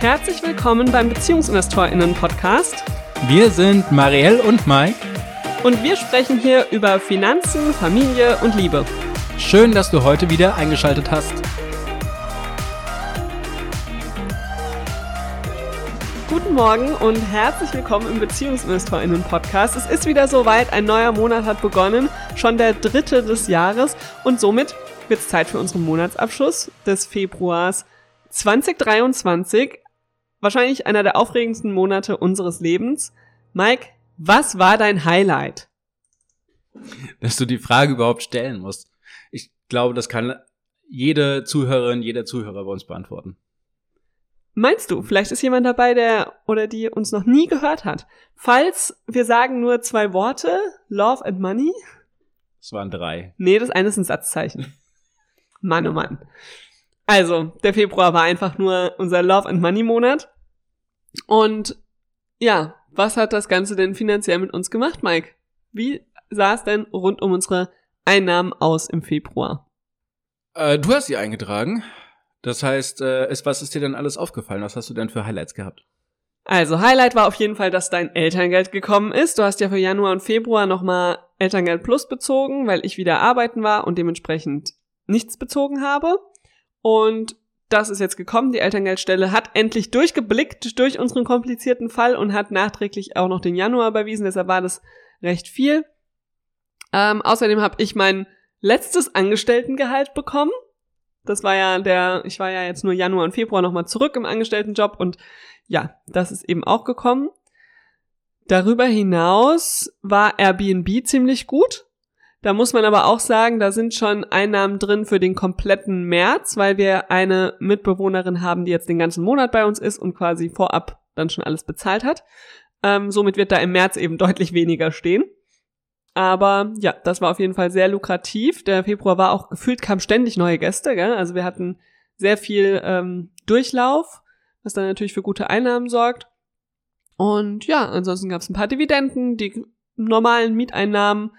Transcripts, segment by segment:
Herzlich willkommen beim BeziehungsinvestorInnen-Podcast. Wir sind Marielle und Mike. Und wir sprechen hier über Finanzen, Familie und Liebe. Schön, dass du heute wieder eingeschaltet hast. Guten Morgen und herzlich willkommen im BeziehungsinvestorInnen-Podcast. Es ist wieder soweit, ein neuer Monat hat begonnen, schon der dritte des Jahres und somit wird es Zeit für unseren Monatsabschluss des Februars 2023 wahrscheinlich einer der aufregendsten Monate unseres Lebens. Mike, was war dein Highlight? Dass du die Frage überhaupt stellen musst. Ich glaube, das kann jede Zuhörerin, jeder Zuhörer bei uns beantworten. Meinst du, vielleicht ist jemand dabei, der oder die uns noch nie gehört hat? Falls wir sagen nur zwei Worte, Love and Money. Es waren drei. Nee, das eine ist ein Satzzeichen. Mann, oh Mann. Also, der Februar war einfach nur unser Love and Money Monat. Und ja, was hat das Ganze denn finanziell mit uns gemacht, Mike? Wie sah es denn rund um unsere Einnahmen aus im Februar? Äh, du hast sie eingetragen. Das heißt, äh, ist, was ist dir denn alles aufgefallen? Was hast du denn für Highlights gehabt? Also, Highlight war auf jeden Fall, dass dein Elterngeld gekommen ist. Du hast ja für Januar und Februar nochmal Elterngeld Plus bezogen, weil ich wieder arbeiten war und dementsprechend nichts bezogen habe. Und das ist jetzt gekommen. Die Elterngeldstelle hat endlich durchgeblickt durch unseren komplizierten Fall und hat nachträglich auch noch den Januar überwiesen. Deshalb war das recht viel. Ähm, außerdem habe ich mein letztes Angestelltengehalt bekommen. Das war ja der, ich war ja jetzt nur Januar und Februar nochmal zurück im Angestelltenjob und ja, das ist eben auch gekommen. Darüber hinaus war Airbnb ziemlich gut. Da muss man aber auch sagen, da sind schon Einnahmen drin für den kompletten März, weil wir eine Mitbewohnerin haben, die jetzt den ganzen Monat bei uns ist und quasi vorab dann schon alles bezahlt hat. Ähm, somit wird da im März eben deutlich weniger stehen. Aber ja, das war auf jeden Fall sehr lukrativ. Der Februar war auch gefühlt, kamen ständig neue Gäste. Gell? Also wir hatten sehr viel ähm, Durchlauf, was dann natürlich für gute Einnahmen sorgt. Und ja, ansonsten gab es ein paar Dividenden, die normalen Mieteinnahmen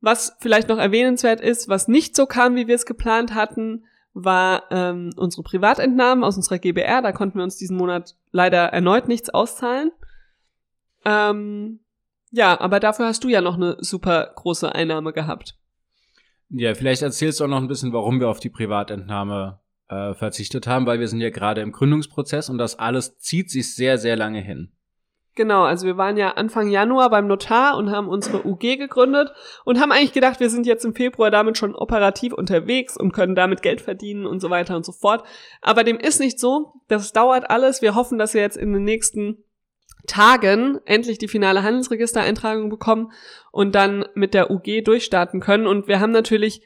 was vielleicht noch erwähnenswert ist, was nicht so kam, wie wir es geplant hatten, war ähm, unsere Privatentnahmen aus unserer GBR. Da konnten wir uns diesen Monat leider erneut nichts auszahlen. Ähm, ja, aber dafür hast du ja noch eine super große Einnahme gehabt. Ja, vielleicht erzählst du auch noch ein bisschen, warum wir auf die Privatentnahme äh, verzichtet haben, weil wir sind ja gerade im Gründungsprozess und das alles zieht sich sehr, sehr lange hin. Genau, also wir waren ja Anfang Januar beim Notar und haben unsere UG gegründet und haben eigentlich gedacht, wir sind jetzt im Februar damit schon operativ unterwegs und können damit Geld verdienen und so weiter und so fort. Aber dem ist nicht so. Das dauert alles. Wir hoffen, dass wir jetzt in den nächsten Tagen endlich die finale Handelsregistereintragung bekommen und dann mit der UG durchstarten können. Und wir haben natürlich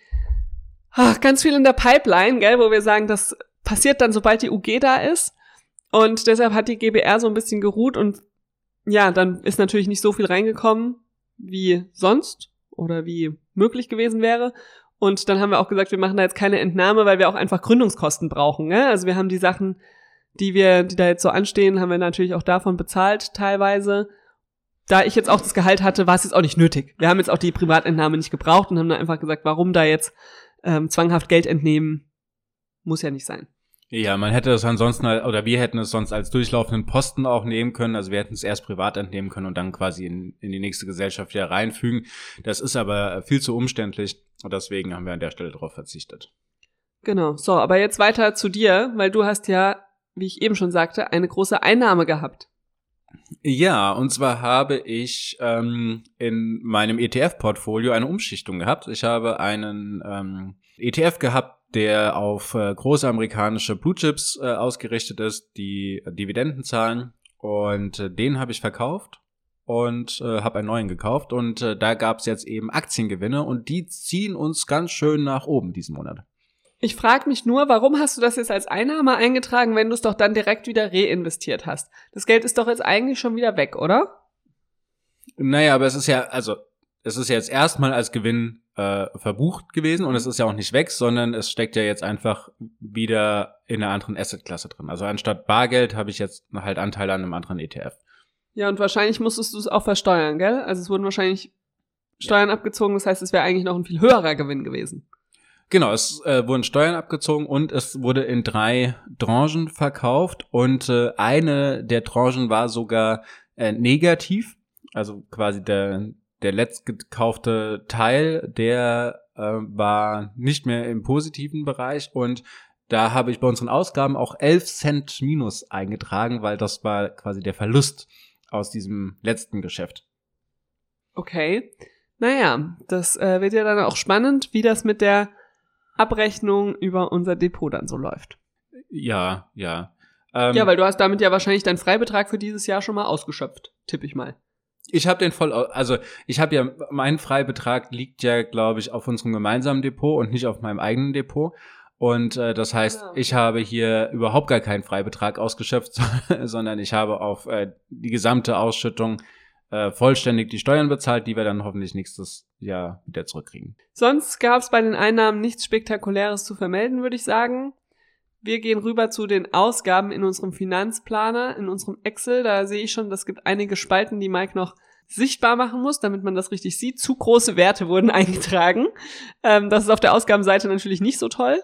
ach, ganz viel in der Pipeline, gell, wo wir sagen, das passiert dann, sobald die UG da ist. Und deshalb hat die GBR so ein bisschen geruht und ja, dann ist natürlich nicht so viel reingekommen wie sonst oder wie möglich gewesen wäre. Und dann haben wir auch gesagt, wir machen da jetzt keine Entnahme, weil wir auch einfach Gründungskosten brauchen. Ne? Also wir haben die Sachen, die wir, die da jetzt so anstehen, haben wir natürlich auch davon bezahlt teilweise. Da ich jetzt auch das Gehalt hatte, war es jetzt auch nicht nötig. Wir haben jetzt auch die Privatentnahme nicht gebraucht und haben dann einfach gesagt, warum da jetzt ähm, zwanghaft Geld entnehmen, muss ja nicht sein. Ja, man hätte es ansonsten, oder wir hätten es sonst als durchlaufenden Posten auch nehmen können. Also wir hätten es erst privat entnehmen können und dann quasi in, in die nächste Gesellschaft wieder reinfügen. Das ist aber viel zu umständlich und deswegen haben wir an der Stelle darauf verzichtet. Genau. So, aber jetzt weiter zu dir, weil du hast ja, wie ich eben schon sagte, eine große Einnahme gehabt. Ja, und zwar habe ich ähm, in meinem ETF-Portfolio eine Umschichtung gehabt. Ich habe einen ähm, ETF gehabt, der auf äh, große amerikanische Blue Chips äh, ausgerichtet ist, die Dividenden zahlen. Und äh, den habe ich verkauft und äh, habe einen neuen gekauft. Und äh, da gab es jetzt eben Aktiengewinne und die ziehen uns ganz schön nach oben diesen Monat. Ich frage mich nur, warum hast du das jetzt als Einnahme eingetragen, wenn du es doch dann direkt wieder reinvestiert hast? Das Geld ist doch jetzt eigentlich schon wieder weg, oder? Naja, aber es ist ja, also es ist jetzt erstmal als Gewinn äh, verbucht gewesen und es ist ja auch nicht weg, sondern es steckt ja jetzt einfach wieder in einer anderen Assetklasse drin. Also anstatt Bargeld habe ich jetzt halt Anteile an einem anderen ETF. Ja, und wahrscheinlich musstest du es auch versteuern, gell? Also es wurden wahrscheinlich Steuern ja. abgezogen, das heißt, es wäre eigentlich noch ein viel höherer Gewinn gewesen. Genau, es äh, wurden Steuern abgezogen und es wurde in drei Tranchen verkauft und äh, eine der Tranchen war sogar äh, negativ, also quasi der der letztgekaufte Teil, der äh, war nicht mehr im positiven Bereich und da habe ich bei unseren Ausgaben auch 11 Cent minus eingetragen, weil das war quasi der Verlust aus diesem letzten Geschäft. Okay. Naja, das äh, wird ja dann auch spannend, wie das mit der Abrechnung über unser Depot dann so läuft. Ja, ja. Ähm, ja, weil du hast damit ja wahrscheinlich deinen Freibetrag für dieses Jahr schon mal ausgeschöpft, tippe ich mal. Ich habe den voll, also ich habe ja, mein Freibetrag liegt ja, glaube ich, auf unserem gemeinsamen Depot und nicht auf meinem eigenen Depot. Und äh, das heißt, ja. ich habe hier überhaupt gar keinen Freibetrag ausgeschöpft, sondern ich habe auf äh, die gesamte Ausschüttung äh, vollständig die Steuern bezahlt, die wir dann hoffentlich nächstes Jahr wieder zurückkriegen. Sonst gab es bei den Einnahmen nichts Spektakuläres zu vermelden, würde ich sagen. Wir gehen rüber zu den Ausgaben in unserem Finanzplaner, in unserem Excel. Da sehe ich schon, das gibt einige Spalten, die Mike noch sichtbar machen muss, damit man das richtig sieht. Zu große Werte wurden eingetragen. Ähm, das ist auf der Ausgabenseite natürlich nicht so toll.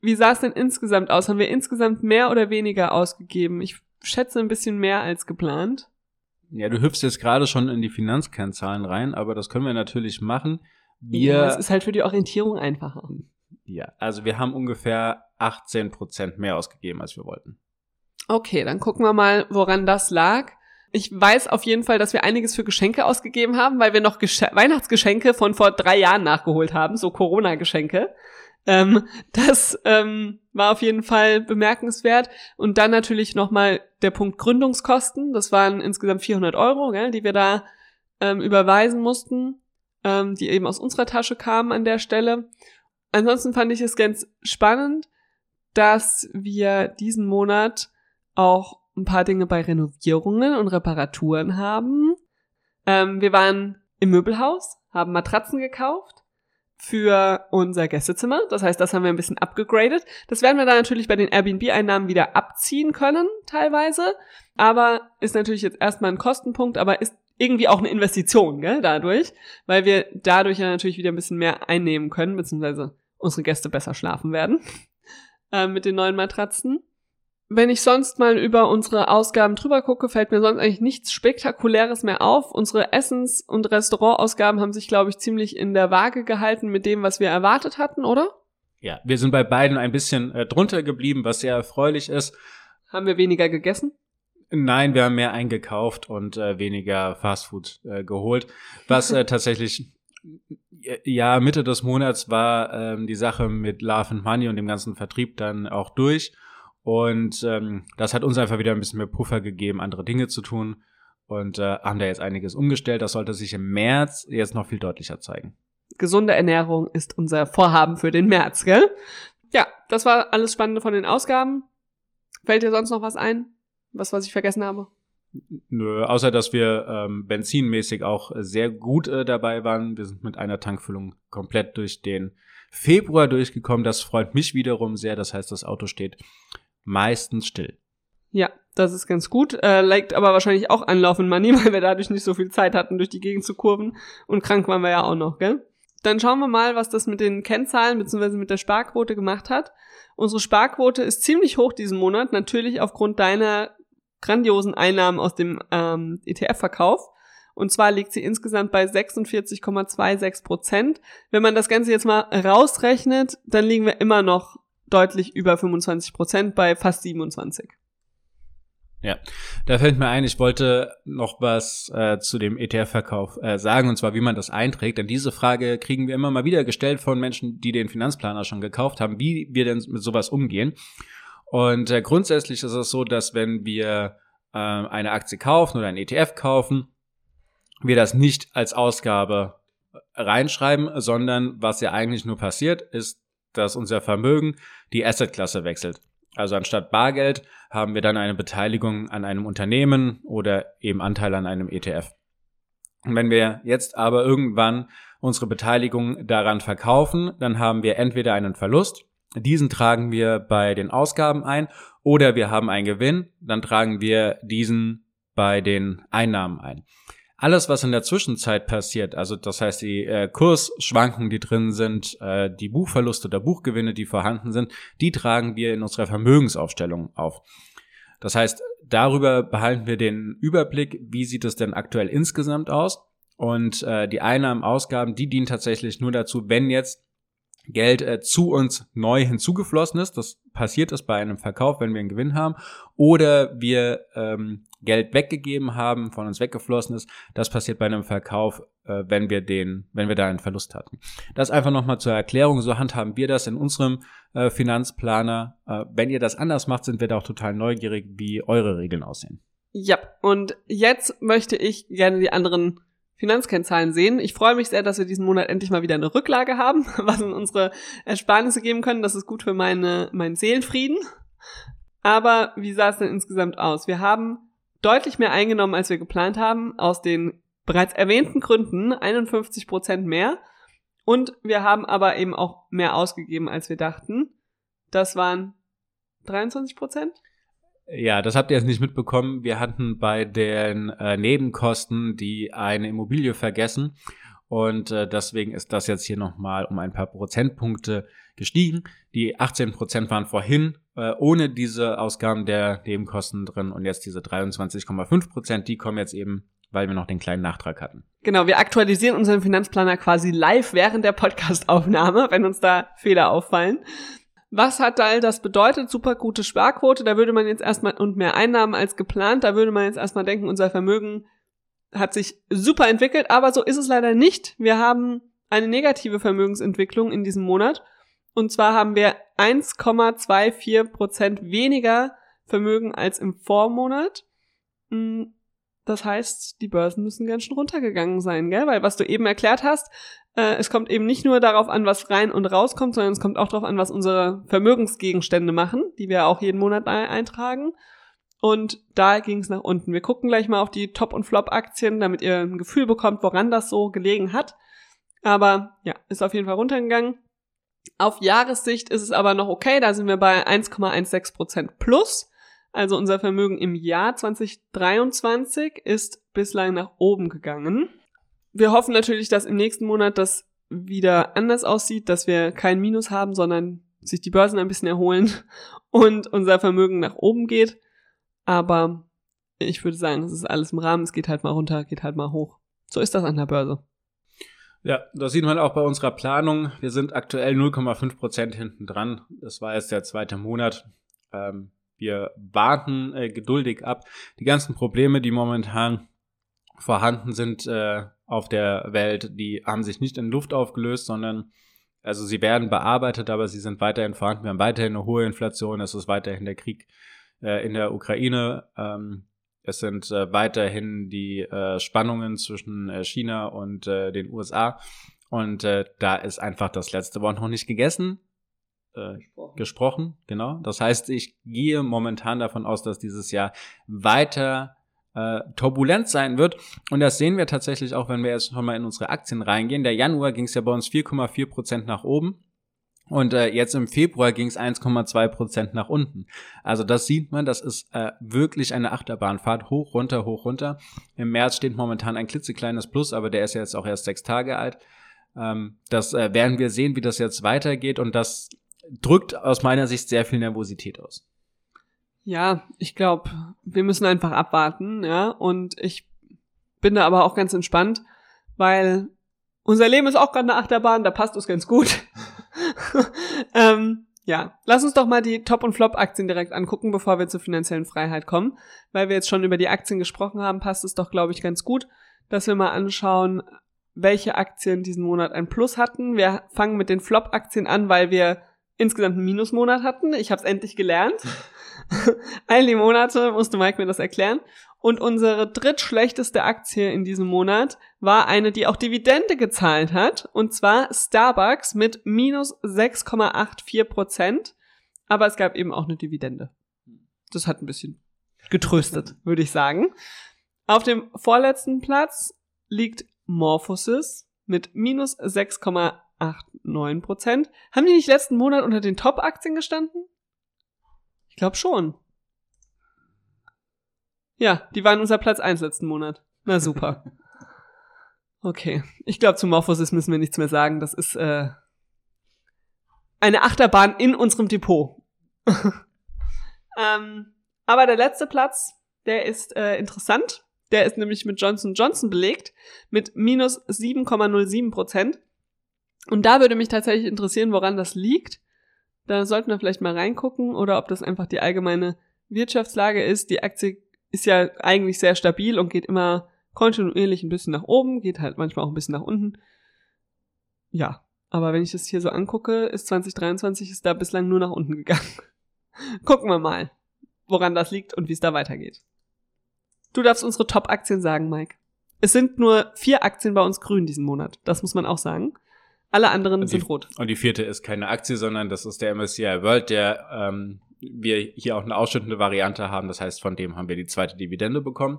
Wie sah es denn insgesamt aus? Haben wir insgesamt mehr oder weniger ausgegeben? Ich schätze ein bisschen mehr als geplant. Ja, du hüpfst jetzt gerade schon in die Finanzkennzahlen rein, aber das können wir natürlich machen. Wir, ja, es ist halt für die Orientierung einfacher. Ja, also wir haben ungefähr 18 Prozent mehr ausgegeben, als wir wollten. Okay, dann gucken wir mal, woran das lag. Ich weiß auf jeden Fall, dass wir einiges für Geschenke ausgegeben haben, weil wir noch Gesch Weihnachtsgeschenke von vor drei Jahren nachgeholt haben, so Corona-Geschenke. Ähm, das ähm, war auf jeden Fall bemerkenswert. Und dann natürlich nochmal der Punkt Gründungskosten. Das waren insgesamt 400 Euro, gell, die wir da ähm, überweisen mussten, ähm, die eben aus unserer Tasche kamen an der Stelle. Ansonsten fand ich es ganz spannend, dass wir diesen Monat auch ein paar Dinge bei Renovierungen und Reparaturen haben. Ähm, wir waren im Möbelhaus, haben Matratzen gekauft für unser Gästezimmer. Das heißt, das haben wir ein bisschen abgegradet. Das werden wir dann natürlich bei den Airbnb-Einnahmen wieder abziehen können, teilweise. Aber ist natürlich jetzt erstmal ein Kostenpunkt, aber ist irgendwie auch eine Investition, gell, dadurch, weil wir dadurch ja natürlich wieder ein bisschen mehr einnehmen können, beziehungsweise unsere Gäste besser schlafen werden äh, mit den neuen Matratzen. Wenn ich sonst mal über unsere Ausgaben drüber gucke, fällt mir sonst eigentlich nichts Spektakuläres mehr auf. Unsere Essens- und Restaurantausgaben haben sich, glaube ich, ziemlich in der Waage gehalten mit dem, was wir erwartet hatten, oder? Ja, wir sind bei beiden ein bisschen äh, drunter geblieben, was sehr erfreulich ist. Haben wir weniger gegessen? Nein, wir haben mehr eingekauft und äh, weniger Fastfood äh, geholt, was äh, tatsächlich ja Mitte des Monats war ähm, die Sache mit Love and Money und dem ganzen Vertrieb dann auch durch und ähm, das hat uns einfach wieder ein bisschen mehr Puffer gegeben, andere Dinge zu tun. Und äh, haben da jetzt einiges umgestellt. Das sollte sich im März jetzt noch viel deutlicher zeigen. Gesunde Ernährung ist unser Vorhaben für den März, gell? Ja, das war alles Spannende von den Ausgaben. Fällt dir sonst noch was ein? Was, was ich vergessen habe? Nö, außer dass wir ähm, benzinmäßig auch sehr gut äh, dabei waren. Wir sind mit einer Tankfüllung komplett durch den Februar durchgekommen. Das freut mich wiederum sehr. Das heißt, das Auto steht meistens still. Ja, das ist ganz gut. Äh, liegt aber wahrscheinlich auch an Love Money, weil wir dadurch nicht so viel Zeit hatten, durch die Gegend zu kurven. Und krank waren wir ja auch noch, gell? Dann schauen wir mal, was das mit den Kennzahlen bzw. mit der Sparquote gemacht hat. Unsere Sparquote ist ziemlich hoch diesen Monat, natürlich aufgrund deiner grandiosen Einnahmen aus dem ähm, ETF-Verkauf. Und zwar liegt sie insgesamt bei 46,26 Prozent. Wenn man das Ganze jetzt mal rausrechnet, dann liegen wir immer noch deutlich über 25 Prozent bei fast 27. Ja, da fällt mir ein, ich wollte noch was äh, zu dem ETF-Verkauf äh, sagen, und zwar wie man das einträgt. Denn diese Frage kriegen wir immer mal wieder gestellt von Menschen, die den Finanzplaner schon gekauft haben, wie wir denn mit sowas umgehen. Und äh, grundsätzlich ist es so, dass wenn wir äh, eine Aktie kaufen oder ein ETF kaufen, wir das nicht als Ausgabe reinschreiben, sondern was ja eigentlich nur passiert, ist, dass unser Vermögen die Assetklasse wechselt. Also anstatt Bargeld haben wir dann eine Beteiligung an einem Unternehmen oder eben Anteil an einem ETF. Und wenn wir jetzt aber irgendwann unsere Beteiligung daran verkaufen, dann haben wir entweder einen Verlust, diesen tragen wir bei den Ausgaben ein, oder wir haben einen Gewinn, dann tragen wir diesen bei den Einnahmen ein. Alles, was in der Zwischenzeit passiert, also das heißt die äh, Kursschwankungen, die drin sind, äh, die Buchverluste oder Buchgewinne, die vorhanden sind, die tragen wir in unserer Vermögensaufstellung auf. Das heißt, darüber behalten wir den Überblick, wie sieht es denn aktuell insgesamt aus. Und äh, die Einnahmen, Ausgaben, die dienen tatsächlich nur dazu, wenn jetzt Geld äh, zu uns neu hinzugeflossen ist. Das passiert ist bei einem Verkauf, wenn wir einen Gewinn haben. Oder wir ähm, Geld weggegeben haben, von uns weggeflossen ist. Das passiert bei einem Verkauf, äh, wenn wir den, wenn wir da einen Verlust hatten. Das einfach nochmal zur Erklärung. So handhaben wir das in unserem äh, Finanzplaner. Äh, wenn ihr das anders macht, sind wir da auch total neugierig, wie eure Regeln aussehen. Ja, und jetzt möchte ich gerne die anderen Finanzkennzahlen sehen. Ich freue mich sehr, dass wir diesen Monat endlich mal wieder eine Rücklage haben, was in unsere Ersparnisse geben können. Das ist gut für meine, meinen Seelenfrieden. Aber wie sah es denn insgesamt aus? Wir haben deutlich mehr eingenommen, als wir geplant haben, aus den bereits erwähnten Gründen, 51 Prozent mehr. Und wir haben aber eben auch mehr ausgegeben, als wir dachten. Das waren 23 Prozent. Ja, das habt ihr jetzt nicht mitbekommen. Wir hatten bei den äh, Nebenkosten die eine Immobilie vergessen und äh, deswegen ist das jetzt hier nochmal um ein paar Prozentpunkte gestiegen. Die 18 Prozent waren vorhin äh, ohne diese Ausgaben der Nebenkosten drin und jetzt diese 23,5 Prozent, die kommen jetzt eben, weil wir noch den kleinen Nachtrag hatten. Genau, wir aktualisieren unseren Finanzplaner quasi live während der Podcastaufnahme, wenn uns da Fehler auffallen. Was hat all das bedeutet? Super gute Sparquote. Da würde man jetzt erstmal und mehr Einnahmen als geplant. Da würde man jetzt erstmal denken, unser Vermögen hat sich super entwickelt, aber so ist es leider nicht. Wir haben eine negative Vermögensentwicklung in diesem Monat. Und zwar haben wir 1,24 Prozent weniger Vermögen als im Vormonat. Das heißt, die Börsen müssen ganz schön runtergegangen sein, gell? Weil was du eben erklärt hast, äh, es kommt eben nicht nur darauf an, was rein und rauskommt, sondern es kommt auch darauf an, was unsere Vermögensgegenstände machen, die wir auch jeden Monat eintragen. Und da ging es nach unten. Wir gucken gleich mal auf die Top- und Flop-Aktien, damit ihr ein Gefühl bekommt, woran das so gelegen hat. Aber ja, ist auf jeden Fall runtergegangen. Auf Jahressicht ist es aber noch okay, da sind wir bei 1,16% plus. Also unser Vermögen im Jahr 2023 ist bislang nach oben gegangen. Wir hoffen natürlich, dass im nächsten Monat das wieder anders aussieht, dass wir kein Minus haben, sondern sich die Börsen ein bisschen erholen und unser Vermögen nach oben geht. Aber ich würde sagen, es ist alles im Rahmen, es geht halt mal runter, geht halt mal hoch. So ist das an der Börse. Ja, das sieht man auch bei unserer Planung. Wir sind aktuell 0,5 Prozent hinten dran. Das war jetzt der zweite Monat. Ähm, wir warten äh, geduldig ab. Die ganzen Probleme, die momentan vorhanden sind äh, auf der Welt, die haben sich nicht in Luft aufgelöst, sondern also sie werden bearbeitet, aber sie sind weiterhin vorhanden. Wir haben weiterhin eine hohe Inflation. Es ist weiterhin der Krieg äh, in der Ukraine. Ähm, es sind äh, weiterhin die äh, Spannungen zwischen äh, China und äh, den USA. Und äh, da ist einfach das letzte Wort noch nicht gegessen. Äh, gesprochen. gesprochen, genau. Das heißt, ich gehe momentan davon aus, dass dieses Jahr weiter äh, turbulent sein wird. Und das sehen wir tatsächlich auch, wenn wir jetzt schon mal in unsere Aktien reingehen. Der Januar ging es ja bei uns 4,4 Prozent nach oben. Und äh, jetzt im Februar ging es 1,2 Prozent nach unten. Also das sieht man, das ist äh, wirklich eine Achterbahnfahrt, hoch, runter, hoch, runter. Im März steht momentan ein klitzekleines Plus, aber der ist ja jetzt auch erst sechs Tage alt. Ähm, das äh, werden wir sehen, wie das jetzt weitergeht und das drückt aus meiner Sicht sehr viel Nervosität aus. Ja, ich glaube, wir müssen einfach abwarten, ja, und ich bin da aber auch ganz entspannt, weil unser Leben ist auch gerade eine Achterbahn, da passt es ganz gut. ähm, ja, lass uns doch mal die Top- und Flop-Aktien direkt angucken, bevor wir zur finanziellen Freiheit kommen. Weil wir jetzt schon über die Aktien gesprochen haben, passt es doch, glaube ich, ganz gut, dass wir mal anschauen, welche Aktien diesen Monat ein Plus hatten. Wir fangen mit den Flop-Aktien an, weil wir insgesamt einen Minusmonat hatten. Ich habe es endlich gelernt. All die Monate musste Mike mir das erklären. Und unsere drittschlechteste Aktie in diesem Monat war eine, die auch Dividende gezahlt hat. Und zwar Starbucks mit minus 6,84 Prozent. Aber es gab eben auch eine Dividende. Das hat ein bisschen getröstet, würde ich sagen. Auf dem vorletzten Platz liegt Morphosis mit minus 6,89 Prozent. Haben die nicht letzten Monat unter den Top-Aktien gestanden? Ich glaube schon. Ja, die waren unser Platz 1 letzten Monat. Na super. Okay. Ich glaube, zu Morphosis müssen wir nichts mehr sagen. Das ist äh, eine Achterbahn in unserem Depot. ähm, aber der letzte Platz, der ist äh, interessant. Der ist nämlich mit Johnson Johnson belegt mit minus 7,07 Prozent. Und da würde mich tatsächlich interessieren, woran das liegt. Da sollten wir vielleicht mal reingucken oder ob das einfach die allgemeine Wirtschaftslage ist. Die Aktie ist ja eigentlich sehr stabil und geht immer kontinuierlich ein bisschen nach oben, geht halt manchmal auch ein bisschen nach unten. Ja, aber wenn ich das hier so angucke, ist 2023 ist da bislang nur nach unten gegangen. Gucken wir mal, woran das liegt und wie es da weitergeht. Du darfst unsere Top-Aktien sagen, Mike. Es sind nur vier Aktien bei uns grün diesen Monat. Das muss man auch sagen. Alle anderen die, sind rot. Und die vierte ist keine Aktie, sondern das ist der MSCI World, der ähm, wir hier auch eine ausschüttende Variante haben. Das heißt, von dem haben wir die zweite Dividende bekommen.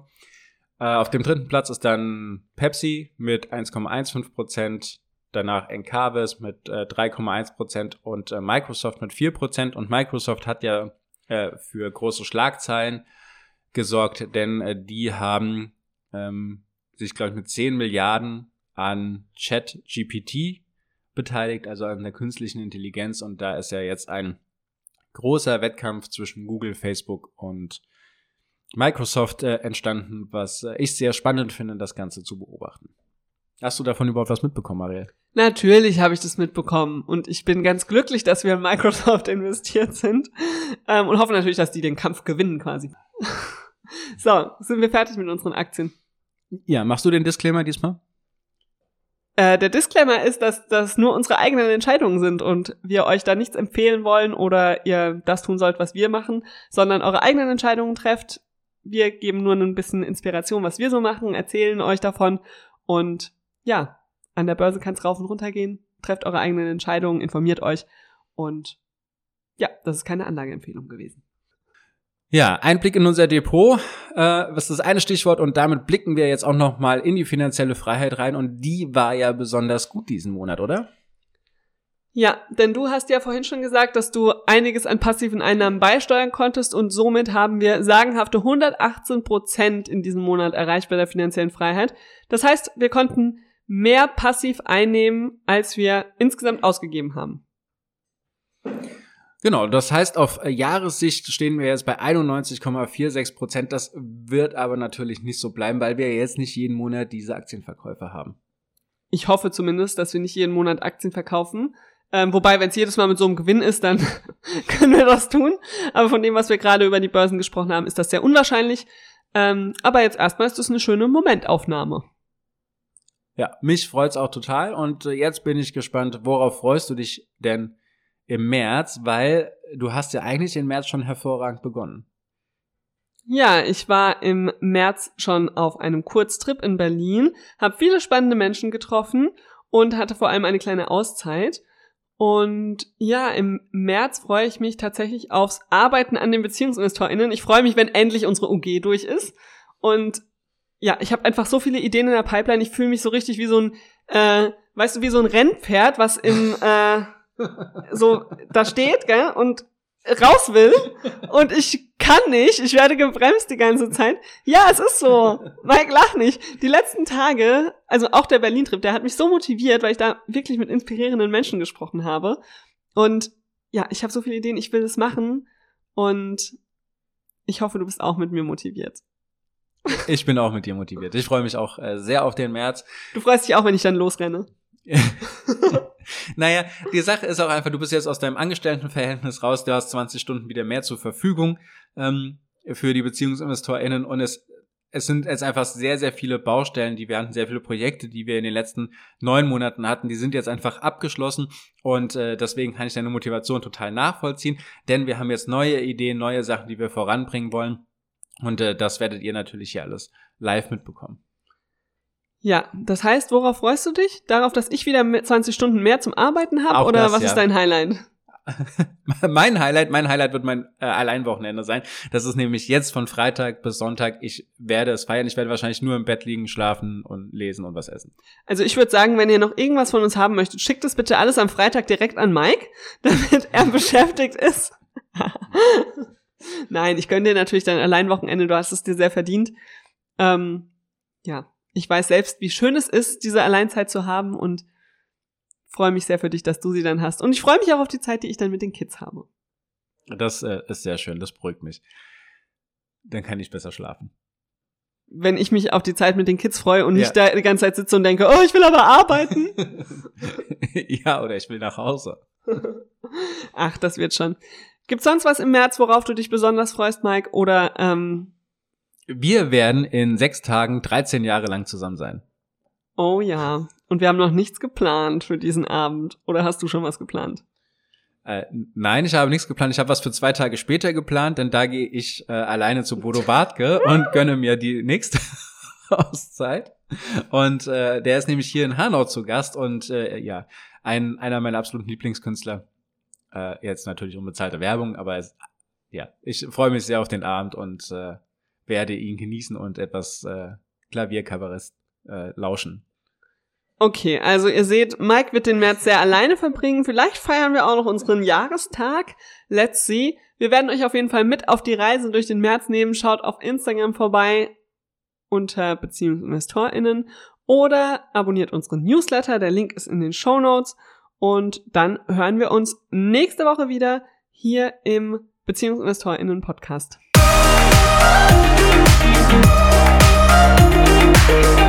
Äh, auf dem dritten Platz ist dann Pepsi mit 1,15 Prozent. Danach Encarvis mit äh, 3,1 Prozent und äh, Microsoft mit 4 Prozent. Und Microsoft hat ja äh, für große Schlagzeilen gesorgt, denn äh, die haben ähm, sich, glaube ich, mit 10 Milliarden an Chat-GPT beteiligt, also an der künstlichen Intelligenz. Und da ist ja jetzt ein großer Wettkampf zwischen Google, Facebook und Microsoft äh, entstanden, was äh, ich sehr spannend finde, das Ganze zu beobachten. Hast du davon überhaupt was mitbekommen, Ariel? Natürlich habe ich das mitbekommen und ich bin ganz glücklich, dass wir in Microsoft investiert sind ähm, und hoffe natürlich, dass die den Kampf gewinnen quasi. so, sind wir fertig mit unseren Aktien? Ja, machst du den Disclaimer diesmal? Äh, der Disclaimer ist, dass das nur unsere eigenen Entscheidungen sind und wir euch da nichts empfehlen wollen oder ihr das tun sollt, was wir machen, sondern eure eigenen Entscheidungen trefft. Wir geben nur ein bisschen Inspiration, was wir so machen, erzählen euch davon und ja, an der Börse kann es rauf und runter gehen. Trefft eure eigenen Entscheidungen, informiert euch und ja, das ist keine Anlageempfehlung gewesen. Ja, Einblick in unser Depot, äh, was ist das eine Stichwort und damit blicken wir jetzt auch noch mal in die finanzielle Freiheit rein und die war ja besonders gut diesen Monat, oder? Ja, denn du hast ja vorhin schon gesagt, dass du einiges an passiven Einnahmen beisteuern konntest und somit haben wir sagenhafte 118 Prozent in diesem Monat erreicht bei der finanziellen Freiheit. Das heißt, wir konnten mehr passiv einnehmen, als wir insgesamt ausgegeben haben. Genau, das heißt, auf äh, Jahressicht stehen wir jetzt bei 91,46 Prozent. Das wird aber natürlich nicht so bleiben, weil wir jetzt nicht jeden Monat diese Aktienverkäufe haben. Ich hoffe zumindest, dass wir nicht jeden Monat Aktien verkaufen. Ähm, wobei, wenn es jedes Mal mit so einem Gewinn ist, dann können wir das tun. Aber von dem, was wir gerade über die Börsen gesprochen haben, ist das sehr unwahrscheinlich. Ähm, aber jetzt erstmal ist das eine schöne Momentaufnahme. Ja, mich freut's auch total. Und äh, jetzt bin ich gespannt, worauf freust du dich denn im März, weil du hast ja eigentlich den März schon hervorragend begonnen. Ja, ich war im März schon auf einem Kurztrip in Berlin, habe viele spannende Menschen getroffen und hatte vor allem eine kleine Auszeit. Und ja, im März freue ich mich tatsächlich aufs Arbeiten an den BeziehungsinvestorInnen. Ich freue mich, wenn endlich unsere UG durch ist. Und ja, ich habe einfach so viele Ideen in der Pipeline. Ich fühle mich so richtig wie so ein, äh, weißt du, wie so ein Rennpferd, was im äh, so da steht, gell, und raus will und ich kann nicht, ich werde gebremst die ganze Zeit. Ja, es ist so. Mike, lach nicht. Die letzten Tage, also auch der Berlin-Trip, der hat mich so motiviert, weil ich da wirklich mit inspirierenden Menschen gesprochen habe. Und ja, ich habe so viele Ideen, ich will das machen und ich hoffe, du bist auch mit mir motiviert. Ich bin auch mit dir motiviert. Ich freue mich auch äh, sehr auf den März. Du freust dich auch, wenn ich dann losrenne. naja, die Sache ist auch einfach, du bist jetzt aus deinem Angestelltenverhältnis raus, du hast 20 Stunden wieder mehr zur Verfügung ähm, für die BeziehungsinvestorInnen und es, es sind jetzt einfach sehr, sehr viele Baustellen, die wir hatten, sehr viele Projekte, die wir in den letzten neun Monaten hatten, die sind jetzt einfach abgeschlossen und äh, deswegen kann ich deine Motivation total nachvollziehen, denn wir haben jetzt neue Ideen, neue Sachen, die wir voranbringen wollen und äh, das werdet ihr natürlich hier alles live mitbekommen. Ja, das heißt, worauf freust du dich? Darauf, dass ich wieder 20 Stunden mehr zum Arbeiten habe? Oder das, was ja. ist dein Highlight? mein Highlight, mein Highlight wird mein äh, Alleinwochenende sein. Das ist nämlich jetzt von Freitag bis Sonntag. Ich werde es feiern. Ich werde wahrscheinlich nur im Bett liegen, schlafen und lesen und was essen. Also ich würde sagen, wenn ihr noch irgendwas von uns haben möchtet, schickt es bitte alles am Freitag direkt an Mike, damit er beschäftigt ist. Nein, ich gönne dir natürlich dein Alleinwochenende. Du hast es dir sehr verdient. Ähm, ja, ich weiß selbst, wie schön es ist, diese Alleinzeit zu haben und freue mich sehr für dich, dass du sie dann hast. Und ich freue mich auch auf die Zeit, die ich dann mit den Kids habe. Das äh, ist sehr schön, das beruhigt mich. Dann kann ich besser schlafen. Wenn ich mich auf die Zeit mit den Kids freue und nicht da die ganze Zeit sitze und denke, oh, ich will aber arbeiten. ja, oder ich will nach Hause. Ach, das wird schon. Gibt's sonst was im März, worauf du dich besonders freust, Mike? Oder ähm, wir werden in sechs Tagen 13 Jahre lang zusammen sein. Oh ja. Und wir haben noch nichts geplant für diesen Abend. Oder hast du schon was geplant? Äh, nein, ich habe nichts geplant. Ich habe was für zwei Tage später geplant, denn da gehe ich äh, alleine zu Bodo Bartke und gönne mir die nächste Auszeit. Und äh, der ist nämlich hier in Hanau zu Gast und äh, ja, ein, einer meiner absoluten Lieblingskünstler. Äh, jetzt natürlich unbezahlte Werbung, aber es, ja, ich freue mich sehr auf den Abend und äh, werde ihn genießen und etwas äh, Klavierkabarett äh, lauschen. Okay, also ihr seht, Mike wird den März sehr alleine verbringen. Vielleicht feiern wir auch noch unseren Jahrestag. Let's see. Wir werden euch auf jeden Fall mit auf die Reise durch den März nehmen. Schaut auf Instagram vorbei unter BeziehungsinvestorInnen oder abonniert unseren Newsletter. Der Link ist in den Show Notes. Und dann hören wir uns nächste Woche wieder hier im BeziehungsinvestorInnen Podcast. Thank